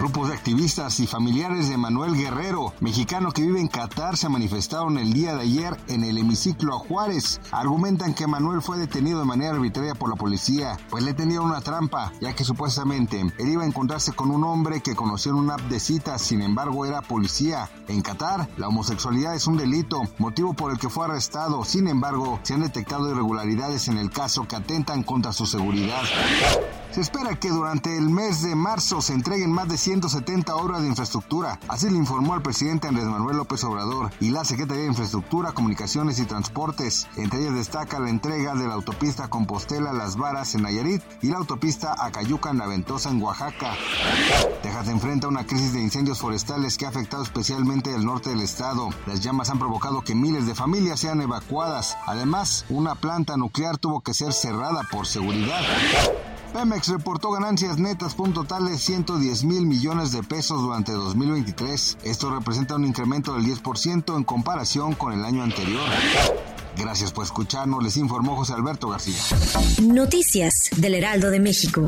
Grupos de activistas y familiares de Manuel Guerrero, mexicano que vive en Qatar, se manifestaron el día de ayer en el hemiciclo a Juárez. Argumentan que Manuel fue detenido de manera arbitraria por la policía, pues le tendieron una trampa, ya que supuestamente él iba a encontrarse con un hombre que conoció en una app de citas, sin embargo era policía. En Qatar, la homosexualidad es un delito, motivo por el que fue arrestado. Sin embargo, se han detectado irregularidades en el caso que atentan contra su seguridad. Se espera que durante el mes de marzo se entreguen más de 170 obras de infraestructura. Así le informó al presidente Andrés Manuel López Obrador y la Secretaría de Infraestructura, Comunicaciones y Transportes. Entre ellas destaca la entrega de la autopista Compostela Las Varas en Nayarit y la autopista Acayuca Naventosa en Oaxaca. Texas enfrenta una crisis de incendios forestales que ha afectado especialmente el norte del estado. Las llamas han provocado que miles de familias sean evacuadas. Además, una planta nuclear tuvo que ser cerrada por seguridad. Pemex reportó ganancias netas por un total de 110 mil millones de pesos durante 2023. Esto representa un incremento del 10% en comparación con el año anterior. Gracias por escucharnos, les informó José Alberto García. Noticias del Heraldo de México.